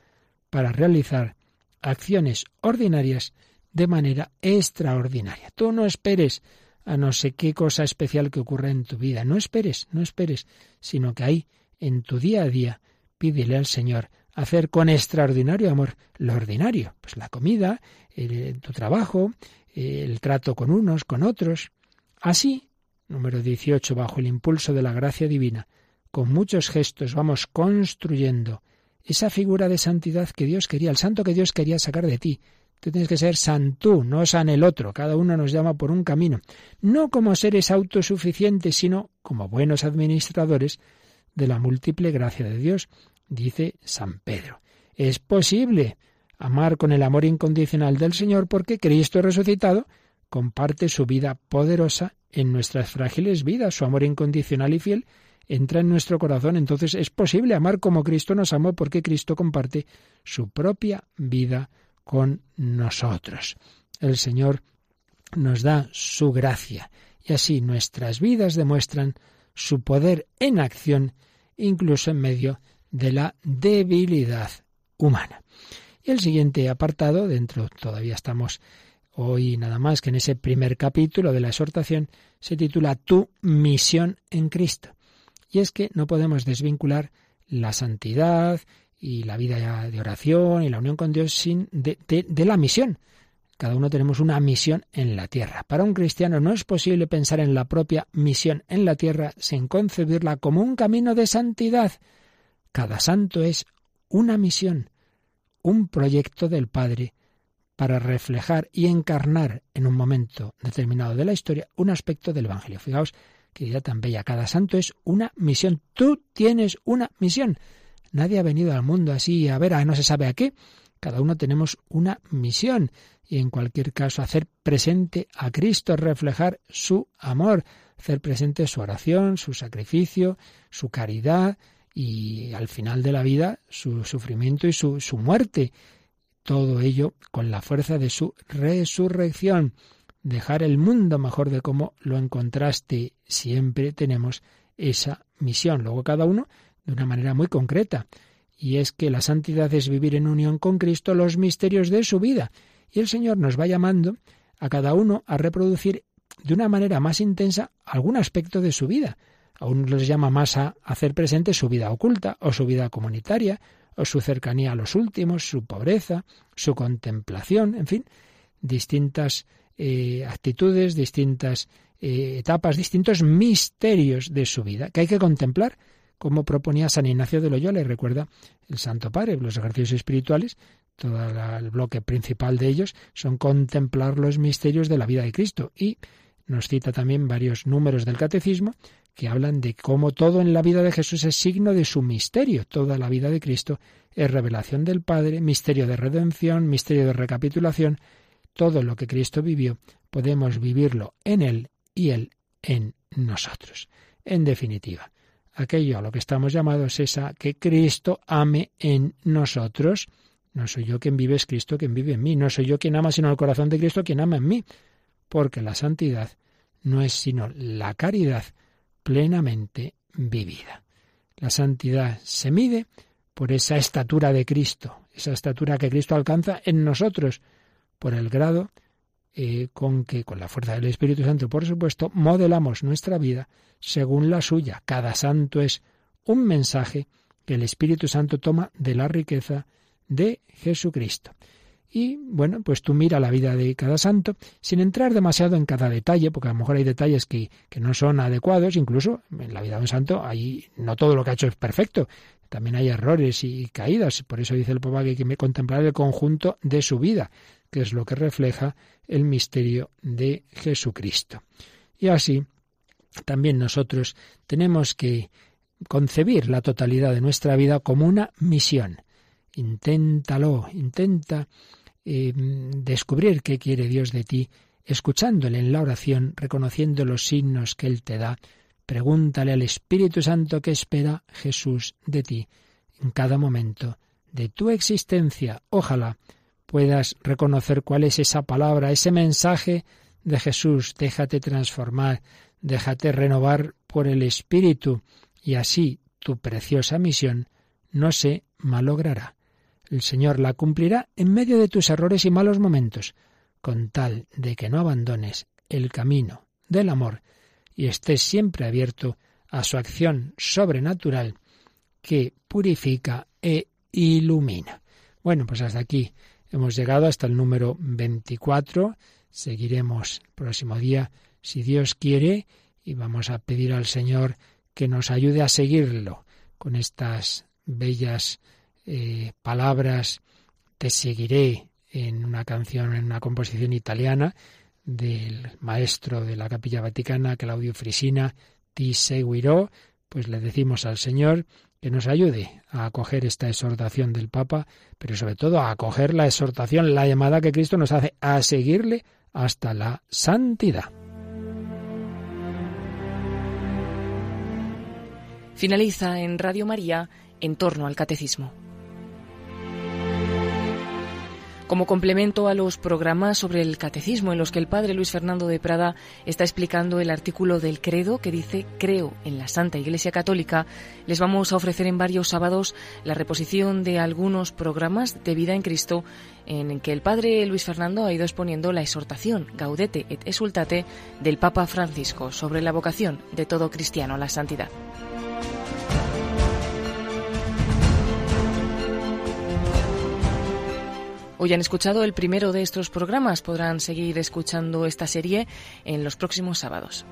para realizar acciones ordinarias de manera extraordinaria. Tú no esperes a no sé qué cosa especial que ocurra en tu vida. No esperes, no esperes, sino que ahí, en tu día a día, pídele al Señor hacer con extraordinario amor lo ordinario, pues la comida, el, tu trabajo, el trato con unos, con otros. Así, número 18, bajo el impulso de la gracia divina, con muchos gestos vamos construyendo esa figura de santidad que Dios quería, el santo que Dios quería sacar de ti, Tú tienes que ser santú, no san el otro. Cada uno nos llama por un camino. No como seres autosuficientes, sino como buenos administradores de la múltiple gracia de Dios, dice San Pedro. Es posible amar con el amor incondicional del Señor porque Cristo resucitado comparte su vida poderosa en nuestras frágiles vidas. Su amor incondicional y fiel entra en nuestro corazón. Entonces es posible amar como Cristo nos amó porque Cristo comparte su propia vida con nosotros. El Señor nos da su gracia y así nuestras vidas demuestran su poder en acción incluso en medio de la debilidad humana. Y el siguiente apartado, dentro todavía estamos hoy nada más que en ese primer capítulo de la exhortación, se titula Tu misión en Cristo. Y es que no podemos desvincular la santidad y la vida de oración y la unión con Dios sin de, de, la misión. Cada uno tenemos una misión en la tierra. Para un cristiano no es posible pensar en la propia misión en la tierra sin concebirla como un camino de santidad. Cada santo es una misión, un proyecto del Padre para reflejar y encarnar en un momento determinado de la historia un aspecto del Evangelio. Fijaos que idea tan bella. Cada santo es una misión. Tú tienes una misión. Nadie ha venido al mundo así a ver, a no se sabe a qué. Cada uno tenemos una misión y en cualquier caso hacer presente a Cristo, reflejar su amor, hacer presente su oración, su sacrificio, su caridad y al final de la vida su sufrimiento y su, su muerte. Todo ello con la fuerza de su resurrección. Dejar el mundo mejor de cómo lo encontraste. Siempre tenemos esa misión. Luego cada uno de una manera muy concreta, y es que la santidad es vivir en unión con Cristo los misterios de su vida, y el Señor nos va llamando a cada uno a reproducir de una manera más intensa algún aspecto de su vida. A unos les llama más a hacer presente su vida oculta o su vida comunitaria, o su cercanía a los últimos, su pobreza, su contemplación, en fin, distintas eh, actitudes, distintas eh, etapas, distintos misterios de su vida que hay que contemplar, como proponía San Ignacio de Loyola y recuerda el Santo Padre, los ejercicios espirituales, todo el bloque principal de ellos son contemplar los misterios de la vida de Cristo y nos cita también varios números del catecismo que hablan de cómo todo en la vida de Jesús es signo de su misterio. Toda la vida de Cristo es revelación del Padre, misterio de redención, misterio de recapitulación. Todo lo que Cristo vivió podemos vivirlo en Él y Él en nosotros. En definitiva, aquello a lo que estamos llamados es a que Cristo ame en nosotros. No soy yo quien vive, es Cristo quien vive en mí. No soy yo quien ama, sino el corazón de Cristo quien ama en mí. Porque la santidad no es sino la caridad plenamente vivida. La santidad se mide por esa estatura de Cristo, esa estatura que Cristo alcanza en nosotros, por el grado eh, con que, con la fuerza del Espíritu Santo, por supuesto, modelamos nuestra vida según la suya. Cada santo es un mensaje que el Espíritu Santo toma de la riqueza de Jesucristo. Y bueno, pues tú mira la vida de cada santo sin entrar demasiado en cada detalle, porque a lo mejor hay detalles que, que no son adecuados, incluso en la vida de un santo, ahí no todo lo que ha hecho es perfecto, también hay errores y caídas, por eso dice el Papa que hay que contemplar el conjunto de su vida, que es lo que refleja el misterio de Jesucristo. Y así, también nosotros tenemos que concebir la totalidad de nuestra vida como una misión. Inténtalo, intenta eh, descubrir qué quiere Dios de ti, escuchándole en la oración, reconociendo los signos que Él te da. Pregúntale al Espíritu Santo qué espera Jesús de ti en cada momento de tu existencia. Ojalá puedas reconocer cuál es esa palabra, ese mensaje de Jesús. Déjate transformar, déjate renovar por el Espíritu y así tu preciosa misión no se malogrará. El Señor la cumplirá en medio de tus errores y malos momentos, con tal de que no abandones el camino del amor y estés siempre abierto a su acción sobrenatural que purifica e ilumina. Bueno, pues hasta aquí hemos llegado hasta el número 24. Seguiremos el próximo día, si Dios quiere, y vamos a pedir al Señor que nos ayude a seguirlo con estas bellas eh, palabras Te seguiré en una canción, en una composición italiana del maestro de la Capilla Vaticana, Claudio Frisina, Ti seguirò, pues le decimos al Señor que nos ayude a acoger esta exhortación del Papa, pero sobre todo a acoger la exhortación, la llamada que Cristo nos hace a seguirle hasta la santidad. Finaliza en Radio María en torno al catecismo. Como complemento a los programas sobre el catecismo en los que el padre Luis Fernando de Prada está explicando el artículo del credo que dice Creo en la Santa Iglesia Católica, les vamos a ofrecer en varios sábados la reposición de algunos programas de vida en Cristo en que el padre Luis Fernando ha ido exponiendo la exhortación Gaudete et Exultate del Papa Francisco sobre la vocación de todo cristiano a la santidad. Hoy han escuchado el primero de estos programas. Podrán seguir escuchando esta serie en los próximos sábados.